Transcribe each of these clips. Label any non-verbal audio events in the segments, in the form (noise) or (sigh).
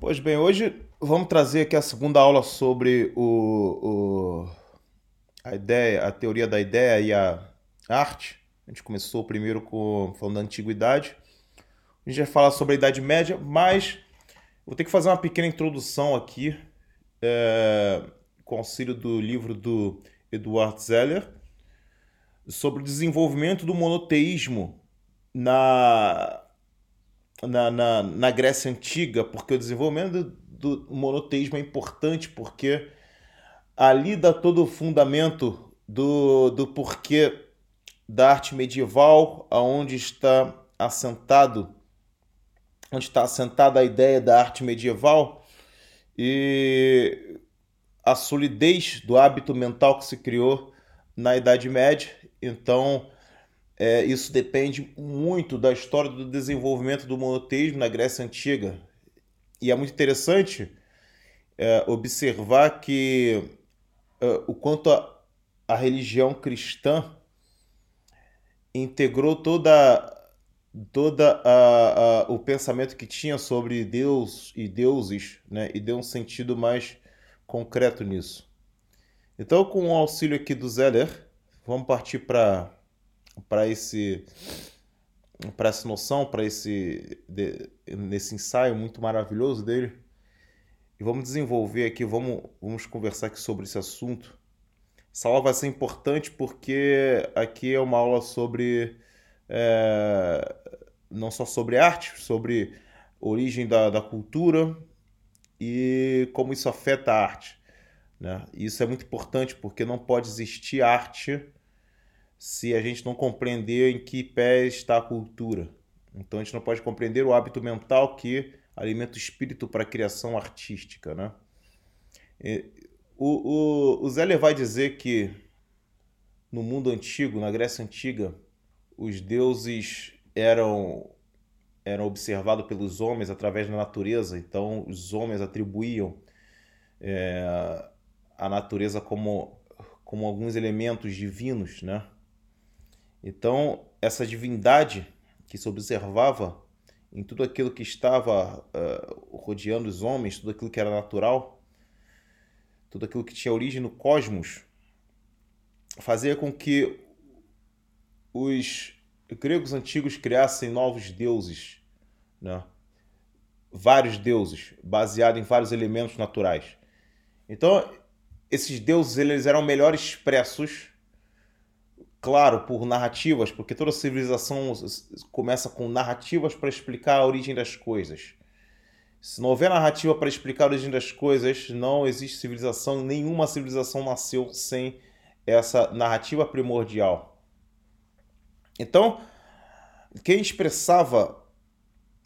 Pois bem, hoje vamos trazer aqui a segunda aula sobre o, o, a ideia, a teoria da ideia e a arte. A gente começou primeiro com falando da antiguidade. A gente vai falar sobre a Idade Média, mas vou ter que fazer uma pequena introdução aqui é, com auxílio do livro do Eduard Zeller sobre o desenvolvimento do monoteísmo na na, na, na Grécia Antiga, porque o desenvolvimento do, do monoteísmo é importante, porque ali dá todo o fundamento do, do porquê da arte medieval, aonde está assentado, onde está assentada a ideia da arte medieval e a solidez do hábito mental que se criou na Idade Média. Então, é, isso depende muito da história do desenvolvimento do monoteísmo na Grécia Antiga. E é muito interessante é, observar que é, o quanto a, a religião cristã integrou toda toda a, a, o pensamento que tinha sobre Deus e deuses, né, e deu um sentido mais concreto nisso. Então, com o auxílio aqui do Zeller, vamos partir para para esse para essa noção, para esse de, nesse ensaio muito maravilhoso dele. E vamos desenvolver aqui, vamos, vamos conversar aqui sobre esse assunto. Essa aula vai ser importante porque aqui é uma aula sobre é, não só sobre arte, sobre origem da, da cultura e como isso afeta a arte. Né? E isso é muito importante porque não pode existir arte se a gente não compreender em que pé está a cultura. Então a gente não pode compreender o hábito mental que alimenta o espírito para a criação artística. Né? O, o, o vai dizer que no mundo antigo, na Grécia Antiga, os deuses eram eram observados pelos homens através da natureza, então os homens atribuíam é, a natureza como, como alguns elementos divinos, né? Então, essa divindade que se observava em tudo aquilo que estava uh, rodeando os homens, tudo aquilo que era natural, tudo aquilo que tinha origem no cosmos, fazia com que os gregos antigos criassem novos deuses, né? vários deuses, baseados em vários elementos naturais. Então, esses deuses eles eram melhor expressos claro, por narrativas, porque toda civilização começa com narrativas para explicar a origem das coisas. Se não houver narrativa para explicar a origem das coisas, não existe civilização, nenhuma civilização nasceu sem essa narrativa primordial. Então, quem expressava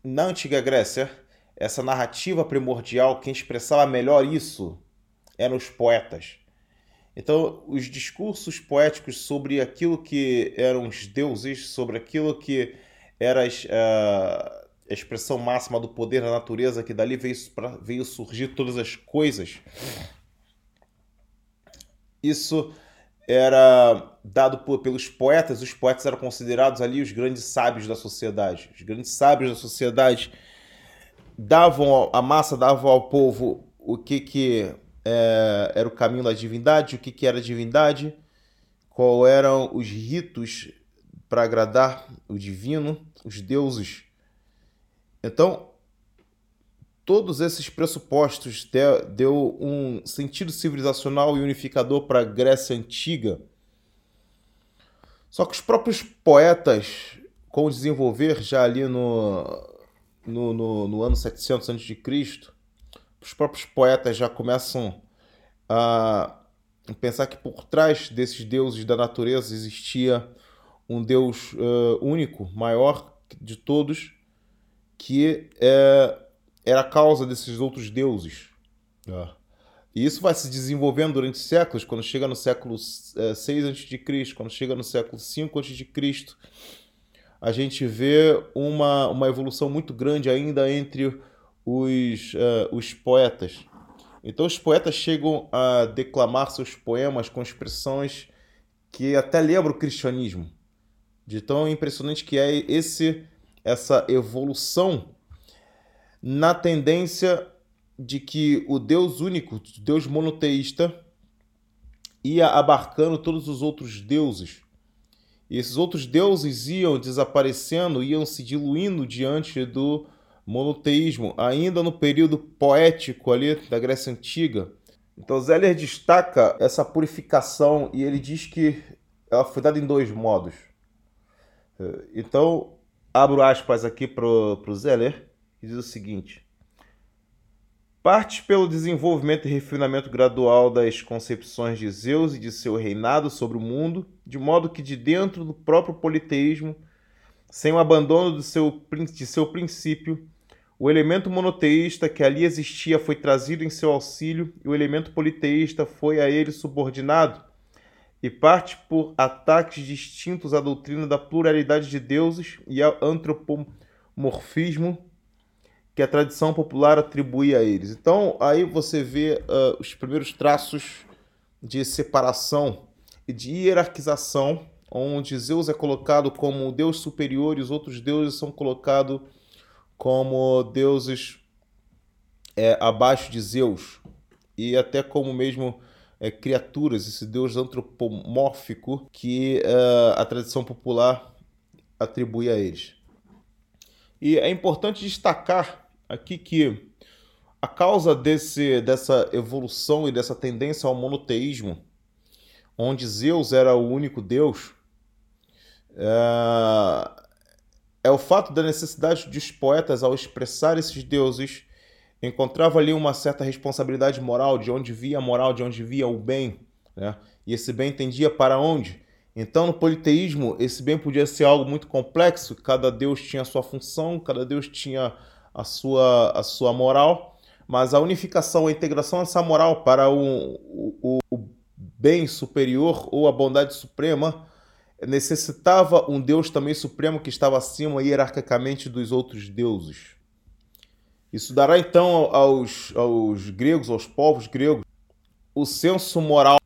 na antiga Grécia essa narrativa primordial, quem expressava melhor isso eram os poetas. Então, os discursos poéticos sobre aquilo que eram os deuses, sobre aquilo que era a expressão máxima do poder da natureza, que dali veio, veio surgir todas as coisas, isso era dado por, pelos poetas. Os poetas eram considerados ali os grandes sábios da sociedade. Os grandes sábios da sociedade davam a massa, davam ao povo o que que é, era o caminho da divindade, o que, que era divindade, qual eram os ritos para agradar o divino, os deuses. Então, todos esses pressupostos deu, um sentido civilizacional e unificador para a Grécia Antiga. Só que os próprios poetas, com o desenvolver já ali no, no, no, no ano 700 a.C., os próprios poetas já começam a pensar que por trás desses deuses da natureza existia um Deus uh, único, maior de todos, que é, era a causa desses outros deuses. É. E isso vai se desenvolvendo durante séculos, quando chega no século 6 uh, a.C., quando chega no século 5 a.C., a gente vê uma, uma evolução muito grande ainda entre os, uh, os poetas. Então os poetas chegam a declamar seus poemas com expressões que até lembram o cristianismo. De tão impressionante que é esse essa evolução na tendência de que o Deus único, Deus monoteísta, ia abarcando todos os outros deuses. E esses outros deuses iam desaparecendo, iam se diluindo diante do monoteísmo, ainda no período poético ali da Grécia Antiga. Então Zeller destaca essa purificação e ele diz que ela foi dada em dois modos. Então, abro aspas aqui para o Zeller, que diz o seguinte: Parte pelo desenvolvimento e refinamento gradual das concepções de Zeus e de seu reinado sobre o mundo, de modo que de dentro do próprio politeísmo, sem o abandono do seu, de seu princípio, o elemento monoteísta que ali existia foi trazido em seu auxílio e o elemento politeísta foi a ele subordinado, e parte por ataques distintos à doutrina da pluralidade de deuses e ao antropomorfismo que a tradição popular atribui a eles. Então, aí você vê uh, os primeiros traços de separação e de hierarquização, onde Zeus é colocado como o deus superior e os outros deuses são colocados como deuses é, abaixo de Zeus, e até como mesmo é, criaturas, esse deus antropomórfico que uh, a tradição popular atribui a eles. E é importante destacar aqui que a causa desse, dessa evolução e dessa tendência ao monoteísmo, onde Zeus era o único Deus, é, é o fato da necessidade dos poetas, ao expressar esses deuses, encontrava ali uma certa responsabilidade moral, de onde via a moral, de onde via o bem. Né? E esse bem tendia para onde? Então, no politeísmo, esse bem podia ser algo muito complexo, cada deus tinha a sua função, cada deus tinha a sua, a sua moral, mas a unificação, a integração dessa moral para o, o, o bem superior ou a bondade suprema necessitava um Deus também supremo que estava acima hierarquicamente dos outros deuses. Isso dará então aos, aos gregos, aos povos gregos, o senso moral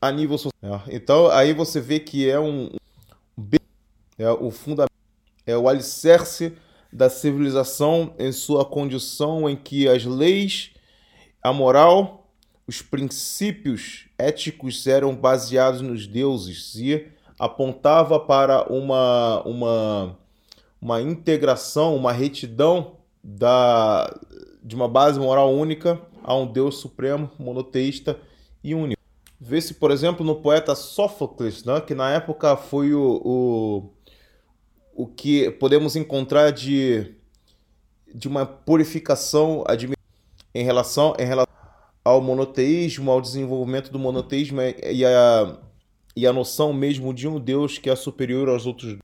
a nível social. Então aí você vê que é um é o fundamento, é o alicerce da civilização em sua condição em que as leis, a moral, os princípios éticos eram baseados nos deuses e apontava para uma, uma, uma integração, uma retidão da, de uma base moral única a um Deus supremo, monoteísta e único. Vê-se, por exemplo, no poeta Sófocles, né, que na época foi o, o o que podemos encontrar de, de uma purificação em relação, em relação ao monoteísmo, ao desenvolvimento do monoteísmo e a, e a noção mesmo de um Deus que é superior aos outros.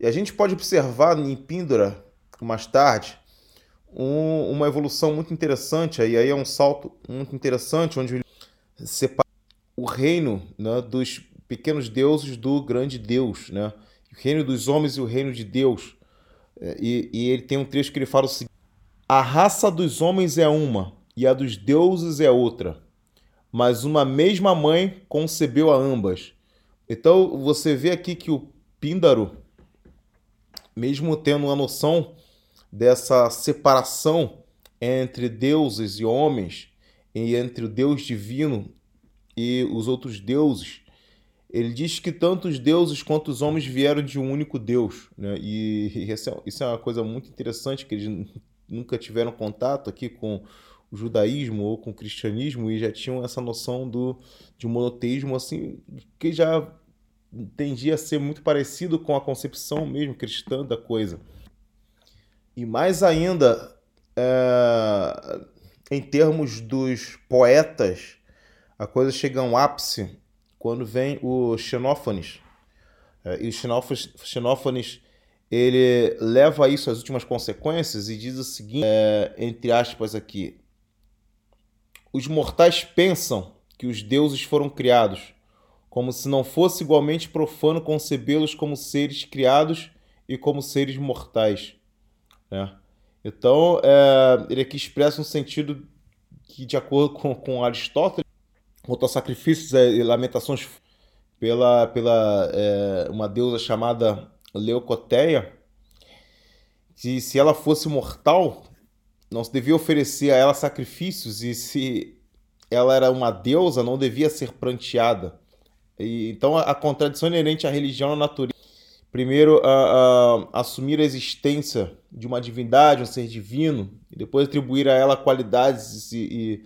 E a gente pode observar em Píndora, mais tarde, um, uma evolução muito interessante, e aí é um salto muito interessante, onde separa o reino né, dos pequenos deuses do grande Deus, né? o reino dos homens e o reino de Deus. É, e, e ele tem um trecho que ele fala o seguinte: A raça dos homens é uma e a dos deuses é outra, mas uma mesma mãe concebeu a ambas. Então você vê aqui que o Píndaro, mesmo tendo uma noção dessa separação entre deuses e homens, e entre o Deus divino e os outros deuses, ele diz que tanto os deuses quanto os homens vieram de um único Deus. Né? E (laughs) isso é uma coisa muito interessante, que eles nunca tiveram contato aqui com o judaísmo ou com o cristianismo e já tinham essa noção do, de monoteísmo assim, que já tendia a ser muito parecido com a concepção mesmo cristã da coisa. E mais ainda, é, em termos dos poetas, a coisa chega a um ápice quando vem o Xenófanes. É, e o Xenófanes, Xenófanes ele leva isso às últimas consequências e diz o seguinte, é, entre aspas aqui, os mortais pensam que os deuses foram criados, como se não fosse igualmente profano concebê-los como seres criados e como seres mortais. Né? Então, é, ele aqui expressa um sentido que, de acordo com, com Aristóteles, quanto a sacrifícios e lamentações pela, pela é, uma deusa chamada Leucoteia, que se ela fosse mortal, não se devia oferecer a ela sacrifícios e se ela era uma deusa, não devia ser pranteada. E, então a, a, contradição inerente à religião na natureza. Primeiro, a, a, assumir a existência de uma divindade, um ser divino, e depois atribuir a ela qualidades e,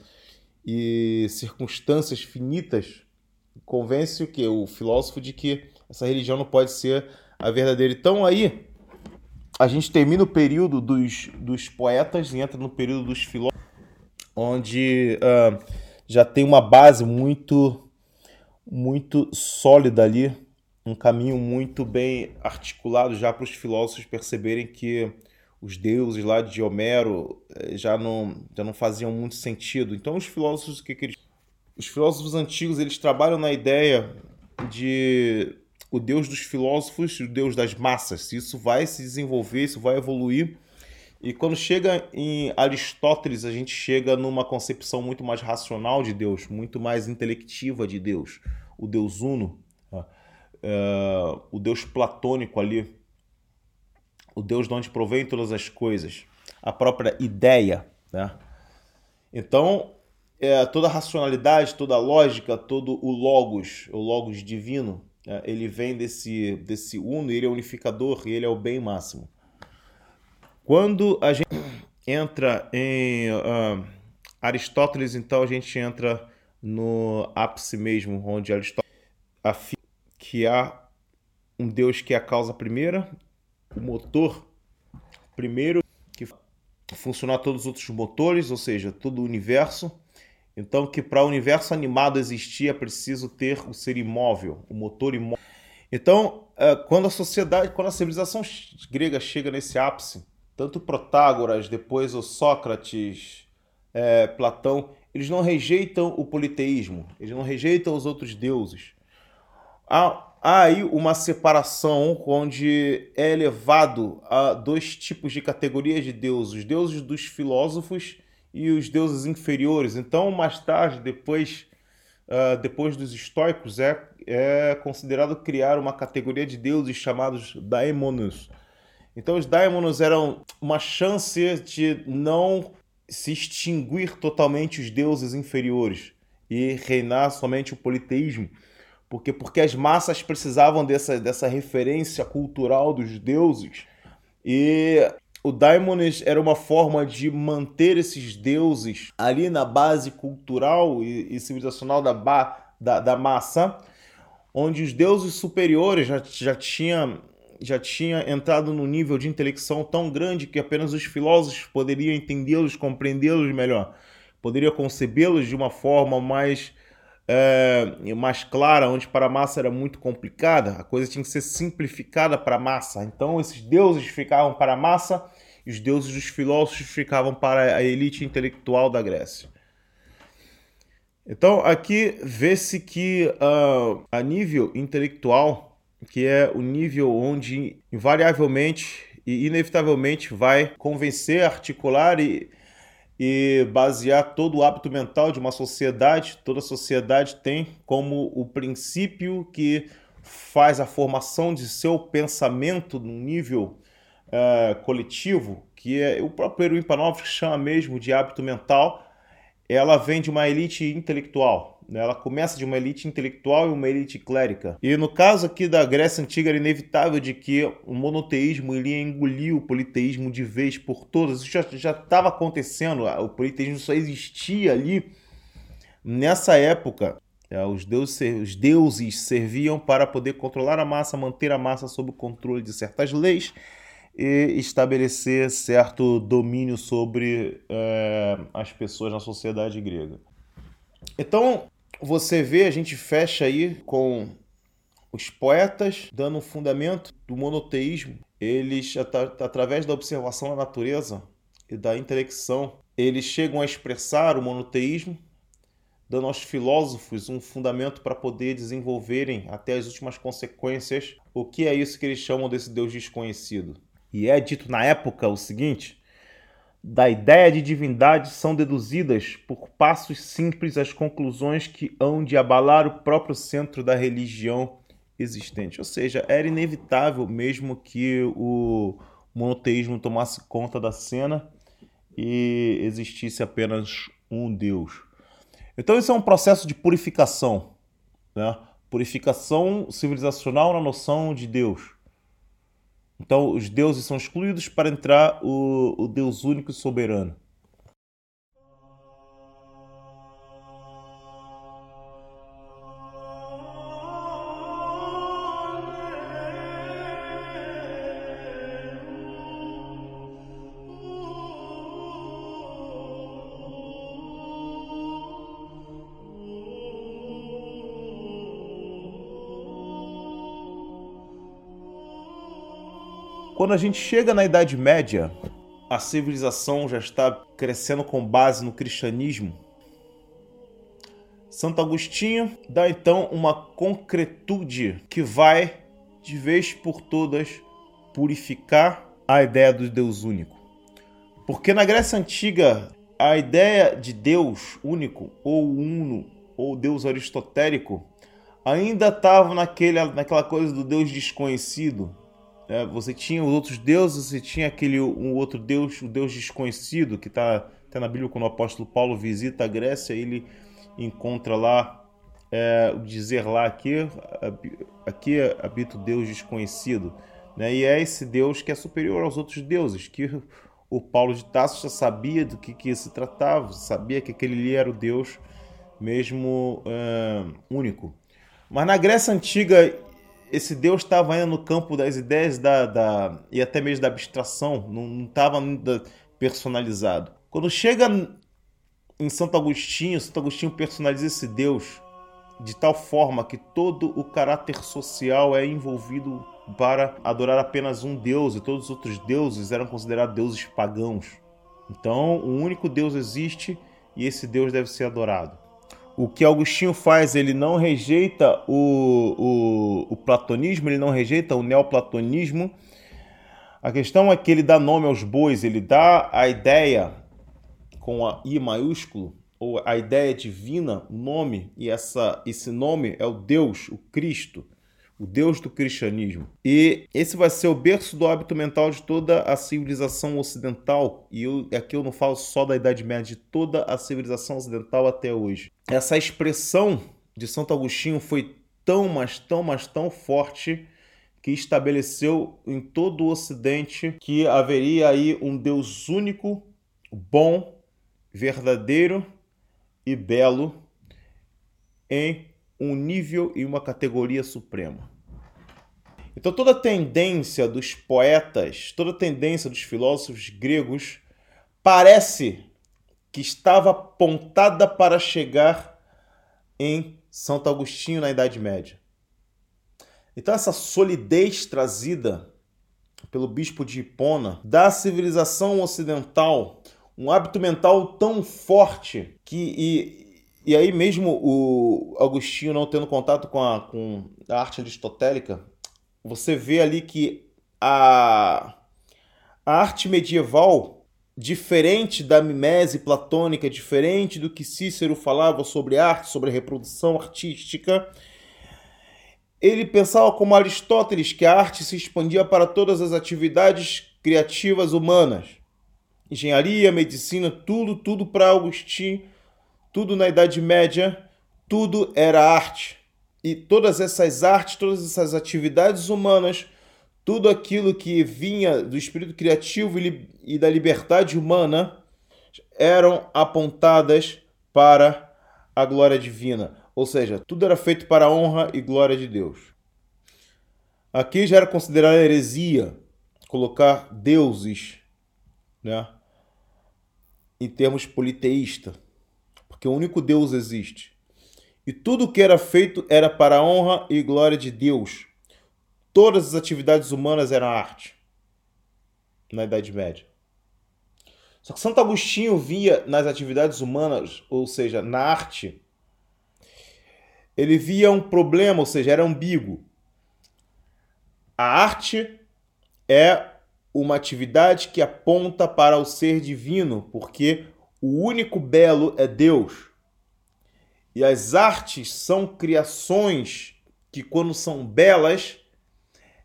e, e circunstâncias finitas, convence o que? O filósofo de que essa religião não pode ser a verdadeira. Então aí a gente termina o período dos, dos poetas e entra no período dos filósofos, onde uh, já tem uma base muito, muito sólida ali, um caminho muito bem articulado já para os filósofos perceberem que os deuses lá de Homero eh, já não, já não faziam muito sentido. Então os filósofos, que, que eles... Os filósofos antigos, eles trabalham na ideia de o Deus dos filósofos, o Deus das massas. Isso vai se desenvolver, isso vai evoluir. E quando chega em Aristóteles, a gente chega numa concepção muito mais racional de Deus, muito mais intelectiva de Deus. O Deus Uno, é, o Deus platônico ali, o Deus de onde provém todas as coisas, a própria ideia. Né? Então, é, toda a racionalidade, toda a lógica, todo o logos, o logos divino, ele vem desse, desse uno, ele é unificador ele é o bem máximo. Quando a gente entra em uh, Aristóteles, então a gente entra no ápice mesmo, onde Aristóteles afirma que há um Deus que é a causa primeira, o motor primeiro, que funcionar todos os outros motores, ou seja, todo o universo, então, que para o universo animado existir é preciso ter o ser imóvel, o motor imóvel. Então, é, quando a sociedade, quando a civilização grega chega nesse ápice, tanto Protágoras, depois o Sócrates, é, Platão, eles não rejeitam o politeísmo, eles não rejeitam os outros deuses. Há, há aí uma separação onde é elevado a dois tipos de categorias de deuses: os deuses dos filósofos e os deuses inferiores. Então, mais tarde, depois, uh, depois dos estoicos, é, é considerado criar uma categoria de deuses chamados daimonos. Então, os daimonos eram uma chance de não se extinguir totalmente os deuses inferiores e reinar somente o politeísmo. Porque, porque as massas precisavam dessa, dessa referência cultural dos deuses e o Daimones era uma forma de manter esses deuses ali na base cultural e, e civilizacional da, da, da, massa, onde os deuses superiores já, já tinham já tinha entrado num nível de intelecção tão grande que apenas os filósofos poderiam entendê-los, compreendê-los melhor, poderiam concebê-los de uma forma mais é, mais clara, onde para a massa era muito complicada, a coisa tinha que ser simplificada para a massa. Então esses deuses ficavam para a massa e os deuses dos filósofos ficavam para a elite intelectual da Grécia. Então aqui vê-se que uh, a nível intelectual, que é o nível onde invariavelmente e inevitavelmente vai convencer, articular e e basear todo o hábito mental de uma sociedade. Toda sociedade tem como o princípio que faz a formação de seu pensamento no nível uh, coletivo, que é o próprio Erwin Panofsky chama mesmo de hábito mental. Ela vem de uma elite intelectual. Né? Ela começa de uma elite intelectual e uma elite clérica. E no caso aqui da Grécia Antiga era inevitável de que o monoteísmo iria engolir o politeísmo de vez por todas. Isso já estava acontecendo, o politeísmo só existia ali. Nessa época, é, os deuses, os deuses serviam para poder controlar a massa, manter a massa sob o controle de certas leis e estabelecer certo domínio sobre é, as pessoas na sociedade grega. Então, você vê, a gente fecha aí com os poetas dando um fundamento do monoteísmo. Eles, através da observação da natureza e da intelecção, eles chegam a expressar o monoteísmo, dando aos filósofos um fundamento para poder desenvolverem até as últimas consequências o que é isso que eles chamam desse Deus desconhecido. E é dito na época o seguinte: da ideia de divindade são deduzidas por passos simples as conclusões que hão de abalar o próprio centro da religião existente. Ou seja, era inevitável mesmo que o monoteísmo tomasse conta da cena e existisse apenas um Deus. Então, isso é um processo de purificação, né? purificação civilizacional na noção de Deus. Então, os deuses são excluídos para entrar o, o Deus único e soberano. Quando a gente chega na Idade Média, a civilização já está crescendo com base no cristianismo. Santo Agostinho dá então uma concretude que vai, de vez por todas, purificar a ideia do Deus único. Porque na Grécia Antiga, a ideia de Deus único, ou uno, ou Deus aristotélico, ainda estava naquela coisa do Deus desconhecido, é, você tinha os outros deuses, você tinha aquele um outro deus, o deus desconhecido, que está até na Bíblia quando o apóstolo Paulo visita a Grécia, ele encontra lá é, dizer lá aqui, aqui habita o Deus desconhecido. Né? E é esse Deus que é superior aos outros deuses, que o Paulo de Tarso já sabia do que, que se tratava, sabia que aquele ali era o Deus mesmo é, único. Mas na Grécia Antiga esse Deus estava ainda no campo das ideias da, da, e até mesmo da abstração, não estava ainda personalizado. Quando chega em Santo Agostinho, Santo Agostinho personaliza esse Deus de tal forma que todo o caráter social é envolvido para adorar apenas um Deus e todos os outros deuses eram considerados deuses pagãos. Então, um único Deus existe e esse Deus deve ser adorado o que Agostinho faz, ele não rejeita o, o, o, platonismo, ele não rejeita o neoplatonismo. A questão é que ele dá nome aos bois, ele dá a ideia com a I maiúsculo, ou a ideia divina, nome, e essa, esse nome é o Deus, o Cristo o Deus do cristianismo. E esse vai ser o berço do hábito mental de toda a civilização ocidental. E eu, aqui eu não falo só da Idade Média, de toda a civilização ocidental até hoje. Essa expressão de Santo Agostinho foi tão, mas tão, mas tão forte que estabeleceu em todo o Ocidente que haveria aí um Deus único, bom, verdadeiro e belo em um nível e uma categoria suprema. Então toda a tendência dos poetas, toda a tendência dos filósofos gregos parece que estava apontada para chegar em Santo Agostinho na Idade Média. Então essa solidez trazida pelo bispo de Hipona da civilização ocidental, um hábito mental tão forte que e, aí mesmo o Agostinho não tendo contato com a, com a arte aristotélica, você vê ali que a, a arte medieval, diferente da mimese platônica, diferente do que Cícero falava sobre arte, sobre reprodução artística, ele pensava como Aristóteles que a arte se expandia para todas as atividades criativas humanas. Engenharia, medicina, tudo, tudo para Agostinho, tudo na Idade Média, tudo era arte e todas essas artes, todas essas atividades humanas, tudo aquilo que vinha do espírito criativo e da liberdade humana eram apontadas para a glória divina. Ou seja, tudo era feito para a honra e glória de Deus. Aqui já era considerada heresia colocar deuses né, em termos politeísta, porque o único Deus existe. E tudo o que era feito era para a honra e glória de Deus. Todas as atividades humanas eram arte na Idade Média. Só que Santo Agostinho via nas atividades humanas, ou seja, na arte, ele via um problema, ou seja, era ambíguo. A arte é uma atividade que aponta para o ser divino, porque o único belo é Deus. E as artes são criações que, quando são belas,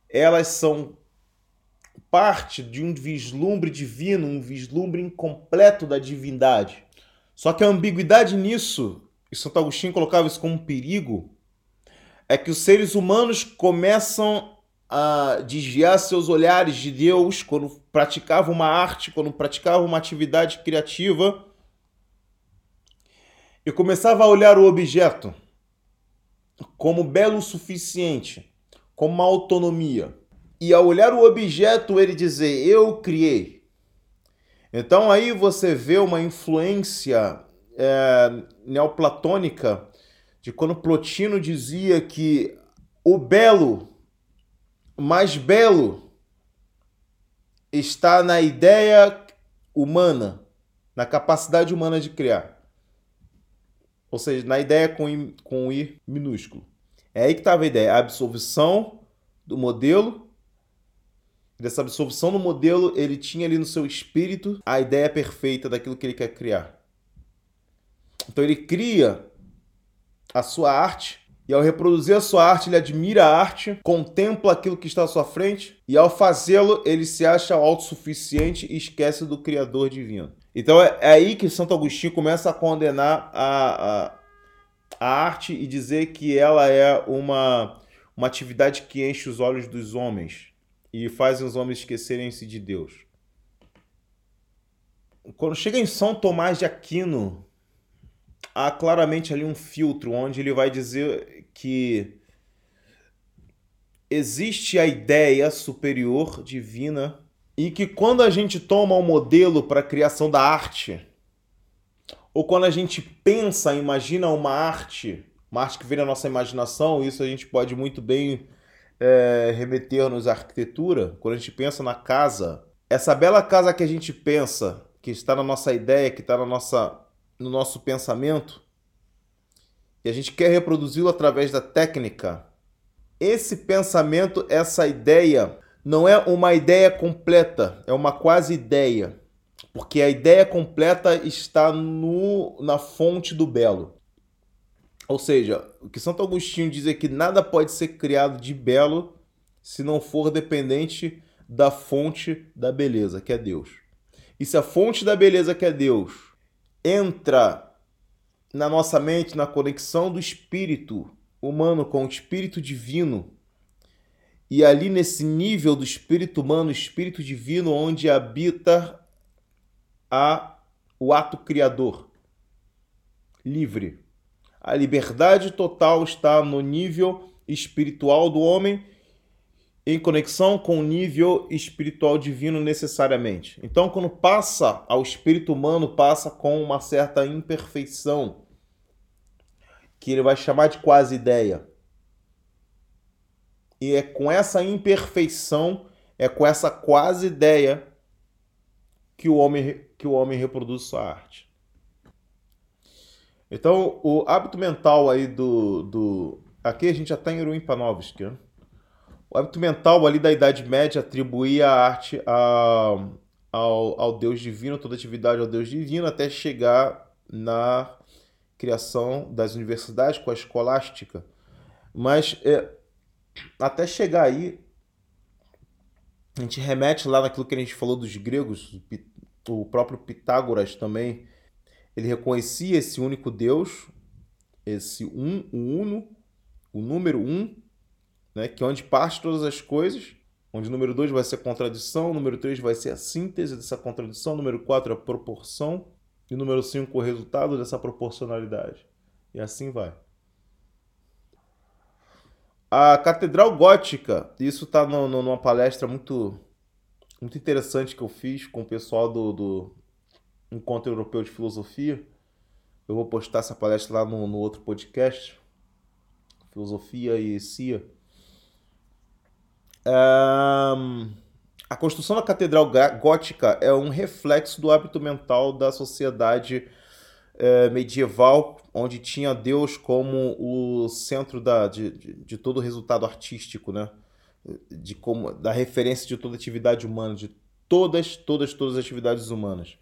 elas são parte de um vislumbre divino, um vislumbre incompleto da divindade. Só que a ambiguidade nisso, e Santo Agostinho colocava isso como um perigo, é que os seres humanos começam a desviar seus olhares de Deus quando praticavam uma arte, quando praticavam uma atividade criativa e começava a olhar o objeto como belo o suficiente, como uma autonomia. E ao olhar o objeto, ele dizer: Eu criei. Então aí você vê uma influência é, neoplatônica de quando Plotino dizia que o belo, mais belo, está na ideia humana, na capacidade humana de criar. Ou seja, na ideia com I, com I minúsculo. É aí que estava a ideia, a absorção do modelo. Dessa absorção do modelo, ele tinha ali no seu espírito a ideia perfeita daquilo que ele quer criar. Então ele cria a sua arte e ao reproduzir a sua arte, ele admira a arte, contempla aquilo que está à sua frente, e ao fazê-lo, ele se acha autossuficiente e esquece do Criador divino. Então é, é aí que Santo Agostinho começa a condenar a, a, a arte e dizer que ela é uma, uma atividade que enche os olhos dos homens e faz os homens esquecerem-se de Deus. Quando chega em São Tomás de Aquino, há claramente ali um filtro onde ele vai dizer que existe a ideia superior divina e que quando a gente toma um modelo para a criação da arte, ou quando a gente pensa, imagina uma arte, uma arte que vem da nossa imaginação, isso a gente pode muito bem é, remeter-nos à arquitetura, quando a gente pensa na casa, essa bela casa que a gente pensa, que está na nossa ideia, que está na nossa, no nosso pensamento, e a gente quer reproduzi-lo através da técnica, esse pensamento, essa ideia, não é uma ideia completa, é uma quase ideia. Porque a ideia completa está no, na fonte do belo. Ou seja, o que Santo Agostinho diz é que nada pode ser criado de belo se não for dependente da fonte da beleza, que é Deus. E se a fonte da beleza, que é Deus, entra na nossa mente, na conexão do espírito humano com o espírito divino, e ali nesse nível do espírito humano, espírito divino, onde habita a, o ato criador, livre. A liberdade total está no nível espiritual do homem, em conexão com o nível espiritual divino necessariamente. Então, quando passa ao espírito humano, passa com uma certa imperfeição, que ele vai chamar de quase ideia. E é com essa imperfeição, é com essa quase ideia que o homem, que o homem reproduz sua arte. Então, o hábito mental aí do. do aqui a gente já está em Ruim Panovski. Né? O hábito mental ali da Idade Média atribuía a arte a, ao, ao Deus divino, toda atividade ao Deus divino, até chegar na criação das universidades com a escolástica. Mas é, até chegar aí, a gente remete lá naquilo que a gente falou dos gregos, o próprio Pitágoras também, ele reconhecia esse único Deus, esse um, o uno, o número um, né, que é onde parte todas as coisas, onde o número 2 vai ser a contradição, o número 3 vai ser a síntese dessa contradição, o número 4 é a proporção, e o número 5 o resultado dessa proporcionalidade. E assim vai. A Catedral Gótica, isso está numa palestra muito, muito interessante que eu fiz com o pessoal do, do Encontro Europeu de Filosofia. Eu vou postar essa palestra lá no, no outro podcast, Filosofia e CIA. Um, a construção da Catedral Gótica é um reflexo do hábito mental da sociedade é, medieval, onde tinha Deus como o centro da, de, de, de, todo o resultado artístico, né? de como, da referência de toda atividade humana, de todas, todas, todas as atividades humanas.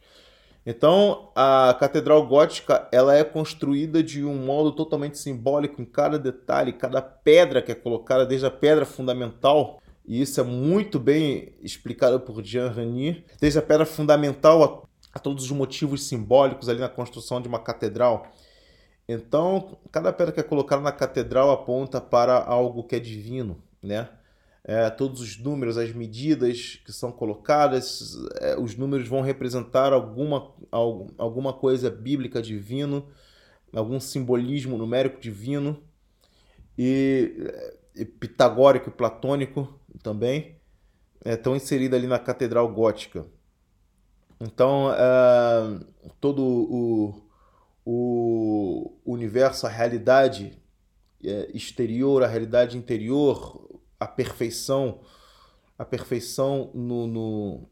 Então, a Catedral Gótica ela é construída de um modo totalmente simbólico em cada detalhe, cada pedra que é colocada, desde a pedra fundamental, e isso é muito bem explicado por Jean Ranier, desde a pedra fundamental a, todos os motivos simbólicos ali na construção de uma catedral. Então, cada pedra que é colocada na catedral aponta para algo que é divino, né? É, todos os números, as medidas que são colocadas, é, os números vão representar alguma, alguma coisa bíblica divino, algum simbolismo numérico divino e, e pitagórico e platônico também estão inseridos ali na catedral gótica. Então, é, todo o, o universo, a realidade é, exterior, a realidade interior, a perfeição, a perfeição no, no,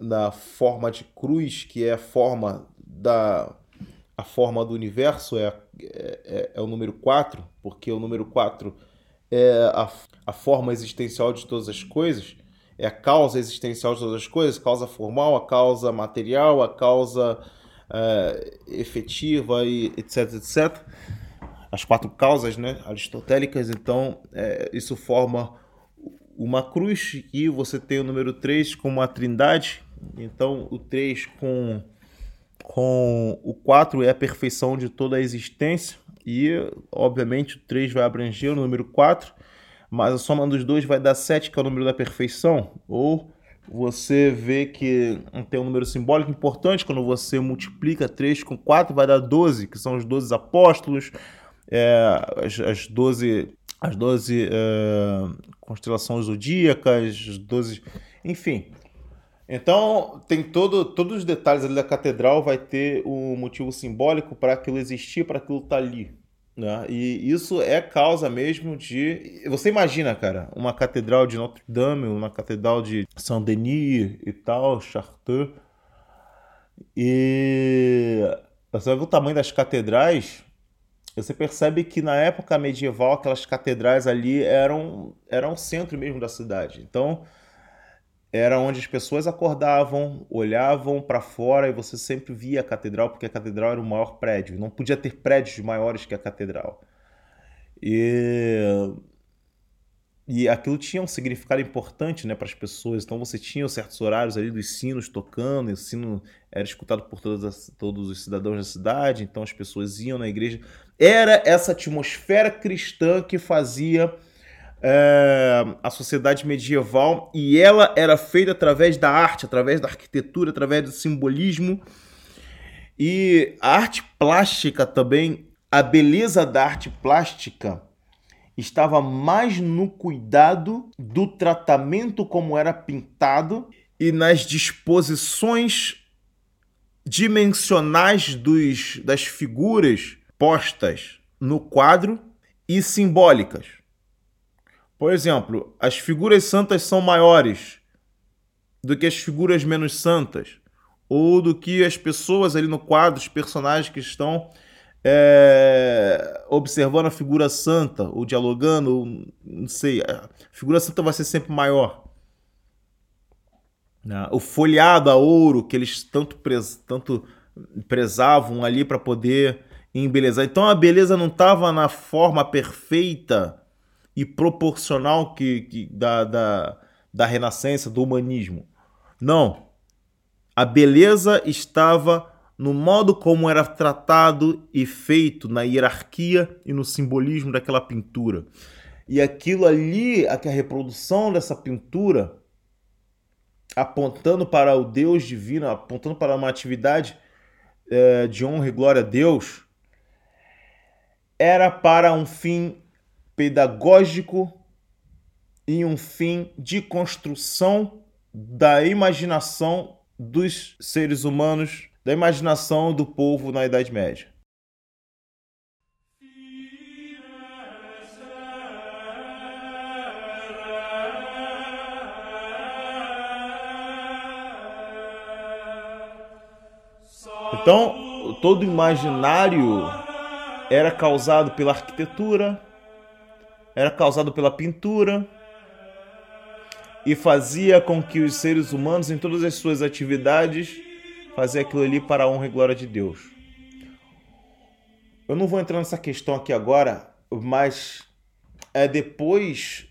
na forma de cruz, que é a forma da a forma do universo é, é, é o número 4, porque o número 4 é a, a forma existencial de todas as coisas, é a causa existencial de todas as coisas, causa formal, a causa material, a causa é, efetiva e etc, etc. As quatro causas né, aristotélicas, então é, isso forma uma cruz e você tem o número 3 com uma trindade, então o 3 com, com o 4 é a perfeição de toda a existência. E obviamente o 3 vai abranger o número 4, mas a soma dos dois vai dar 7, que é o número da perfeição, ou você vê que tem um número simbólico importante, quando você multiplica 3 com 4, vai dar 12, que são os 12 apóstolos, é, as, as 12, as 12 é, constelações zodíacas, as 12, enfim. Então, tem todo, todos os detalhes ali da catedral, vai ter o um motivo simbólico para aquilo existir, para aquilo estar tá ali. Né? E isso é causa mesmo de. Você imagina, cara, uma catedral de Notre Dame, uma catedral de Saint-Denis e tal, Chartreux. E você vai ver o tamanho das catedrais. Você percebe que na época medieval aquelas catedrais ali eram, eram o centro mesmo da cidade. Então era onde as pessoas acordavam, olhavam para fora e você sempre via a catedral, porque a catedral era o maior prédio. Não podia ter prédios maiores que a catedral. E, e aquilo tinha um significado importante né, para as pessoas. Então você tinha certos horários ali dos sinos tocando, e o sino era escutado por todas as, todos os cidadãos da cidade, então as pessoas iam na igreja. Era essa atmosfera cristã que fazia é, a sociedade medieval e ela era feita através da arte, através da arquitetura, através do simbolismo e a arte plástica também, a beleza da arte plástica estava mais no cuidado do tratamento como era pintado e nas disposições dimensionais dos, das figuras postas no quadro e simbólicas. Por exemplo, as figuras santas são maiores do que as figuras menos santas, ou do que as pessoas ali no quadro, os personagens que estão é, observando a figura santa, ou dialogando, ou, não sei, a figura santa vai ser sempre maior. Né? O folheado a ouro que eles tanto, tanto prezavam ali para poder embelezar. Então a beleza não estava na forma perfeita e proporcional que, que da, da, da renascença, do humanismo. Não. A beleza estava no modo como era tratado e feito na hierarquia e no simbolismo daquela pintura. E aquilo ali, a reprodução dessa pintura, apontando para o Deus divino, apontando para uma atividade é, de honra e glória a Deus, era para um fim pedagógico e um fim de construção da imaginação dos seres humanos, da imaginação do povo na Idade Média. Então, todo imaginário era causado pela arquitetura, era causado pela pintura e fazia com que os seres humanos, em todas as suas atividades, fazia aquilo ali para a honra e glória de Deus. Eu não vou entrar nessa questão aqui agora, mas é depois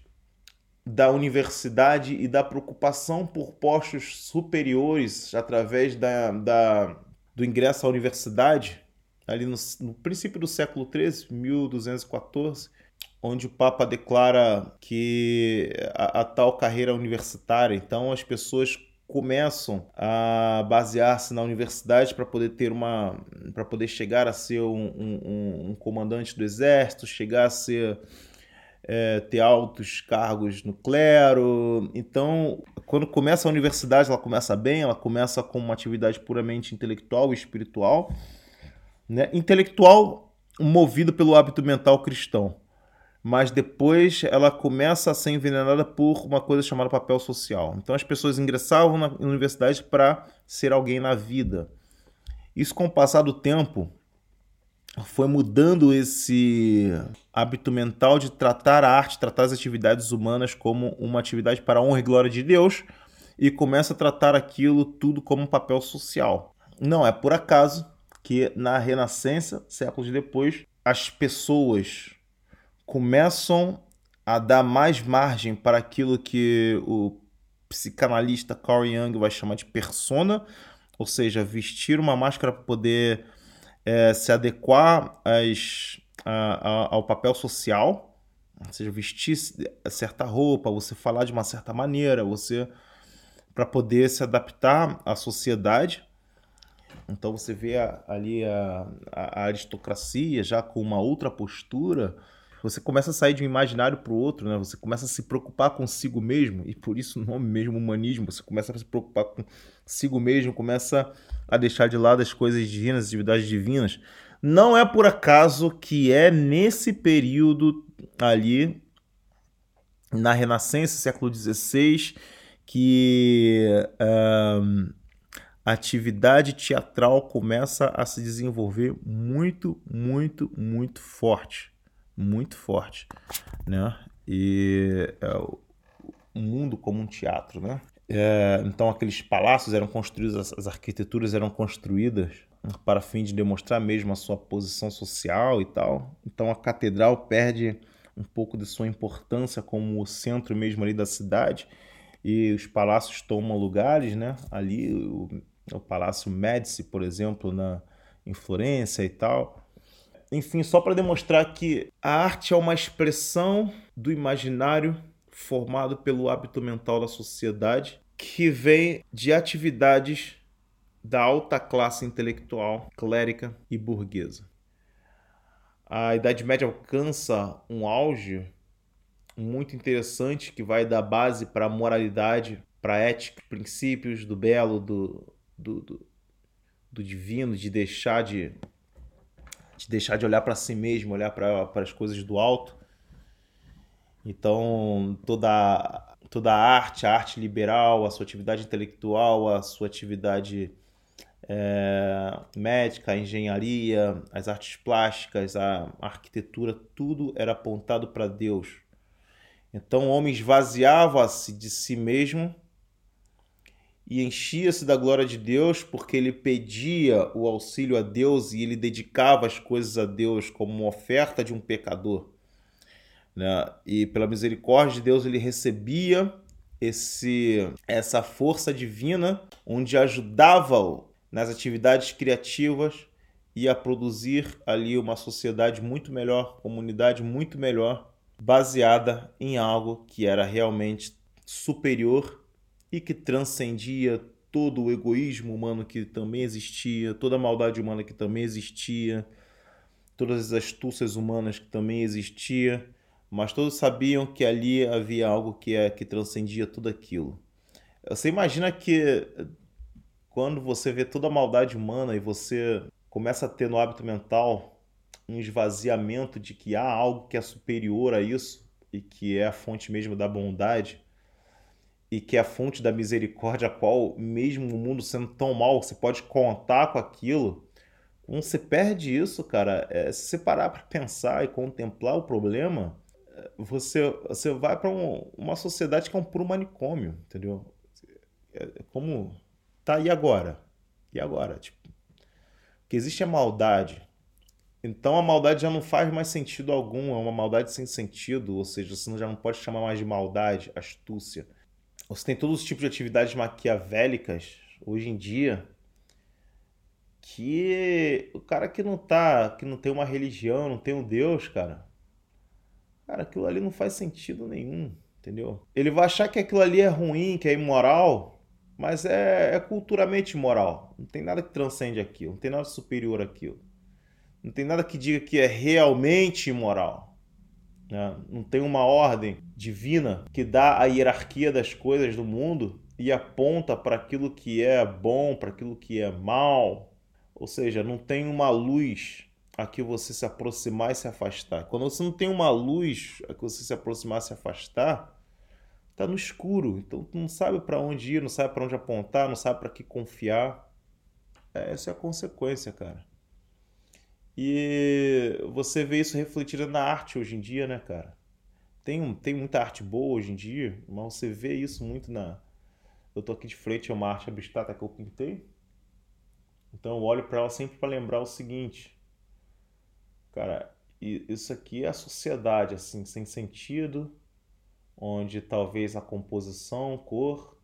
da universidade e da preocupação por postos superiores através da, da do ingresso à universidade, ali no, no princípio do século XIII, 1214, onde o Papa declara que a, a tal carreira universitária, então as pessoas começam a basear-se na universidade para poder ter uma para poder chegar a ser um, um, um, comandante do exército chegar a ser é, ter altos cargos no clero. Então quando começa a universidade ela começa bem ela começa com uma atividade puramente intelectual e espiritual né? Intelectual movido pelo hábito mental cristão mas depois ela começa a ser envenenada por uma coisa chamada papel social. Então as pessoas ingressavam na universidade para ser alguém na vida. Isso, com o passar do tempo, foi mudando esse hábito mental de tratar a arte, tratar as atividades humanas como uma atividade para a honra e glória de Deus e começa a tratar aquilo tudo como um papel social. Não é por acaso que na Renascença, séculos depois, as pessoas começam a dar mais margem para aquilo que o psicanalista Carl Jung vai chamar de persona, ou seja, vestir uma máscara para poder é, se adequar às, a, a, ao papel social, ou seja, vestir certa roupa, você falar de uma certa maneira, você para poder se adaptar à sociedade. Então você vê ali a, a aristocracia já com uma outra postura, você começa a sair de um imaginário para o outro, né? Você começa a se preocupar consigo mesmo, e por isso o nome mesmo humanismo, você começa a se preocupar consigo mesmo, começa a deixar de lado as coisas divinas, as atividades divinas. Não é por acaso que é nesse período ali, na Renascença, século XVI, que um, a atividade teatral começa a se desenvolver muito, muito, muito forte muito forte, né? E é, o mundo como um teatro, né? É, então aqueles palácios eram construídos, as, as arquiteturas eram construídas para fim de demonstrar mesmo a sua posição social e tal. Então a catedral perde um pouco de sua importância como o centro mesmo ali da cidade e os palácios tomam lugares, né? Ali o, o Palácio Médici, por exemplo, na em Florença e tal. Enfim, só para demonstrar que a arte é uma expressão do imaginário formado pelo hábito mental da sociedade que vem de atividades da alta classe intelectual, clérica e burguesa. A Idade Média alcança um auge muito interessante que vai dar base para a moralidade, para a ética, princípios do belo, do, do, do, do divino, de deixar de de deixar de olhar para si mesmo, olhar para as coisas do alto. Então, toda, toda a arte, a arte liberal, a sua atividade intelectual, a sua atividade é, médica, a engenharia, as artes plásticas, a arquitetura, tudo era apontado para Deus. Então, o homem esvaziava-se de si mesmo e enchia-se da glória de Deus porque ele pedia o auxílio a Deus e ele dedicava as coisas a Deus como uma oferta de um pecador. Né? E pela misericórdia de Deus ele recebia esse essa força divina onde ajudava-o nas atividades criativas e a produzir ali uma sociedade muito melhor, comunidade muito melhor, baseada em algo que era realmente superior e que transcendia todo o egoísmo humano que também existia, toda a maldade humana que também existia, todas as astúcias humanas que também existia, mas todos sabiam que ali havia algo que é que transcendia tudo aquilo. Você imagina que quando você vê toda a maldade humana e você começa a ter no hábito mental um esvaziamento de que há algo que é superior a isso e que é a fonte mesmo da bondade, e que é a fonte da misericórdia, a qual, mesmo o mundo sendo tão mal, você pode contar com aquilo. Quando você perde isso, cara, é, se você parar para pensar e contemplar o problema, é, você, você vai para um, uma sociedade que é um puro manicômio, entendeu? É, é como. Tá, e agora? E agora? Tipo, que existe a maldade Então a maldade já não faz mais sentido algum, é uma maldade sem sentido, ou seja, você já não pode chamar mais de maldade, astúcia. Você tem todos os tipos de atividades maquiavélicas hoje em dia que o cara que não tá, que não tem uma religião, não tem um Deus, cara, cara, aquilo ali não faz sentido nenhum, entendeu? Ele vai achar que aquilo ali é ruim, que é imoral, mas é, é culturalmente imoral. Não tem nada que transcende aquilo, não tem nada superior àquilo. Não tem nada que diga que é realmente imoral. Né? Não tem uma ordem divina que dá a hierarquia das coisas do mundo e aponta para aquilo que é bom, para aquilo que é mal. Ou seja, não tem uma luz a que você se aproximar e se afastar. Quando você não tem uma luz a que você se aproximar e se afastar, tá no escuro. Então tu não sabe para onde ir, não sabe para onde apontar, não sabe para que confiar. É, essa é a consequência, cara. E você vê isso refletido na arte hoje em dia, né, cara? Tem, tem muita arte boa hoje em dia, mas você vê isso muito na. Eu tô aqui de frente a uma arte abstrata que eu pintei. Então eu olho para ela sempre para lembrar o seguinte. Cara, isso aqui é a sociedade, assim, sem sentido, onde talvez a composição, cor,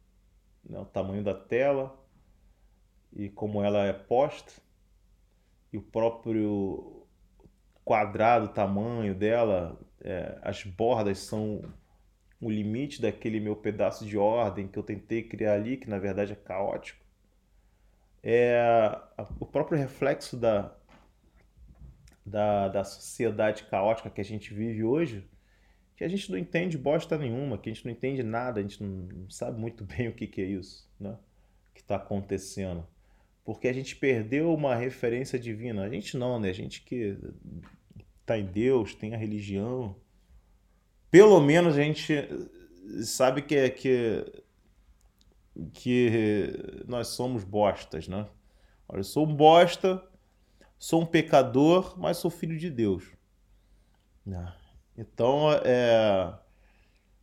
né, o tamanho da tela e como ela é posta e o próprio quadrado, o tamanho dela, é, as bordas são o limite daquele meu pedaço de ordem que eu tentei criar ali, que na verdade é caótico. É o próprio reflexo da, da, da sociedade caótica que a gente vive hoje, que a gente não entende bosta nenhuma, que a gente não entende nada, a gente não sabe muito (laughs) bem o que, que é isso, né? que está acontecendo porque a gente perdeu uma referência divina. A gente não, né? A gente que está em Deus, tem a religião. Pelo menos a gente sabe que, é, que, que nós somos bostas, né? Olha, eu sou um bosta, sou um pecador, mas sou filho de Deus. Né? Então, é,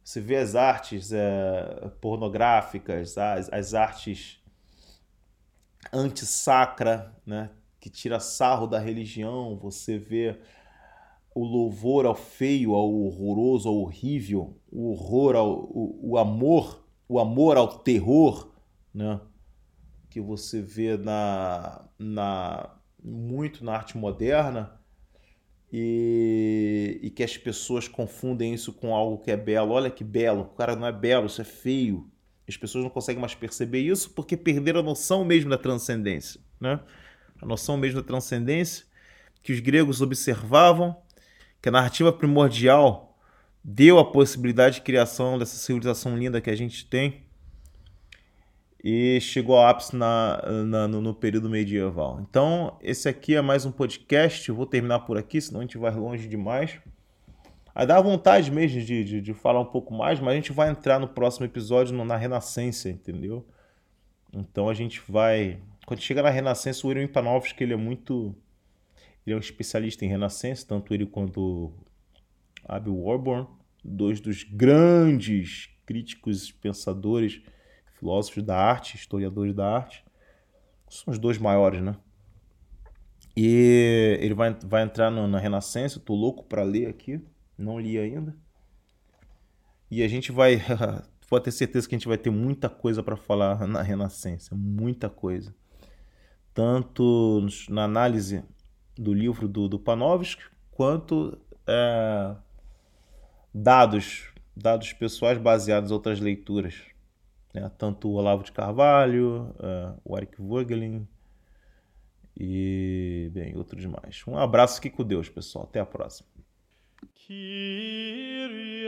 você vê as artes é, pornográficas, as, as artes antissacra, né? que tira sarro da religião, você vê o louvor ao feio, ao horroroso, ao horrível, o horror ao o, o amor, o amor ao terror, né? que você vê na, na muito na arte moderna e, e que as pessoas confundem isso com algo que é belo. Olha que belo, o cara não é belo, isso é feio. As pessoas não conseguem mais perceber isso porque perderam a noção mesmo da transcendência. Né? A noção mesmo da transcendência que os gregos observavam, que a narrativa primordial deu a possibilidade de criação dessa civilização linda que a gente tem e chegou ao ápice na, na no, no, período medieval. Então, esse aqui é mais um podcast. Eu vou terminar por aqui, senão a gente vai longe demais. Aí dá vontade mesmo de, de, de, falar um pouco mais, mas a gente vai entrar no próximo episódio na Renascença, entendeu? Então a gente vai. Quando chega na Renascença, o Irwin Panofsky ele é muito. Ele é um especialista em Renascença, tanto ele quanto Abel Warburn, dois dos grandes críticos, pensadores, filósofos da arte, historiadores da arte. São os dois maiores, né? E ele vai, vai entrar no, na Renascença, tô louco para ler aqui não li ainda. E a gente vai. (laughs) Pode ter certeza que a gente vai ter muita coisa para falar na Renascença, muita coisa. Tanto na análise do livro do, do Panofsky, quanto é, dados, dados pessoais baseados em outras leituras. Né? Tanto o Olavo de Carvalho, é, o Eric Vogelin e, bem, outros mais. Um abraço aqui com Deus, pessoal. Até a próxima. Kyrie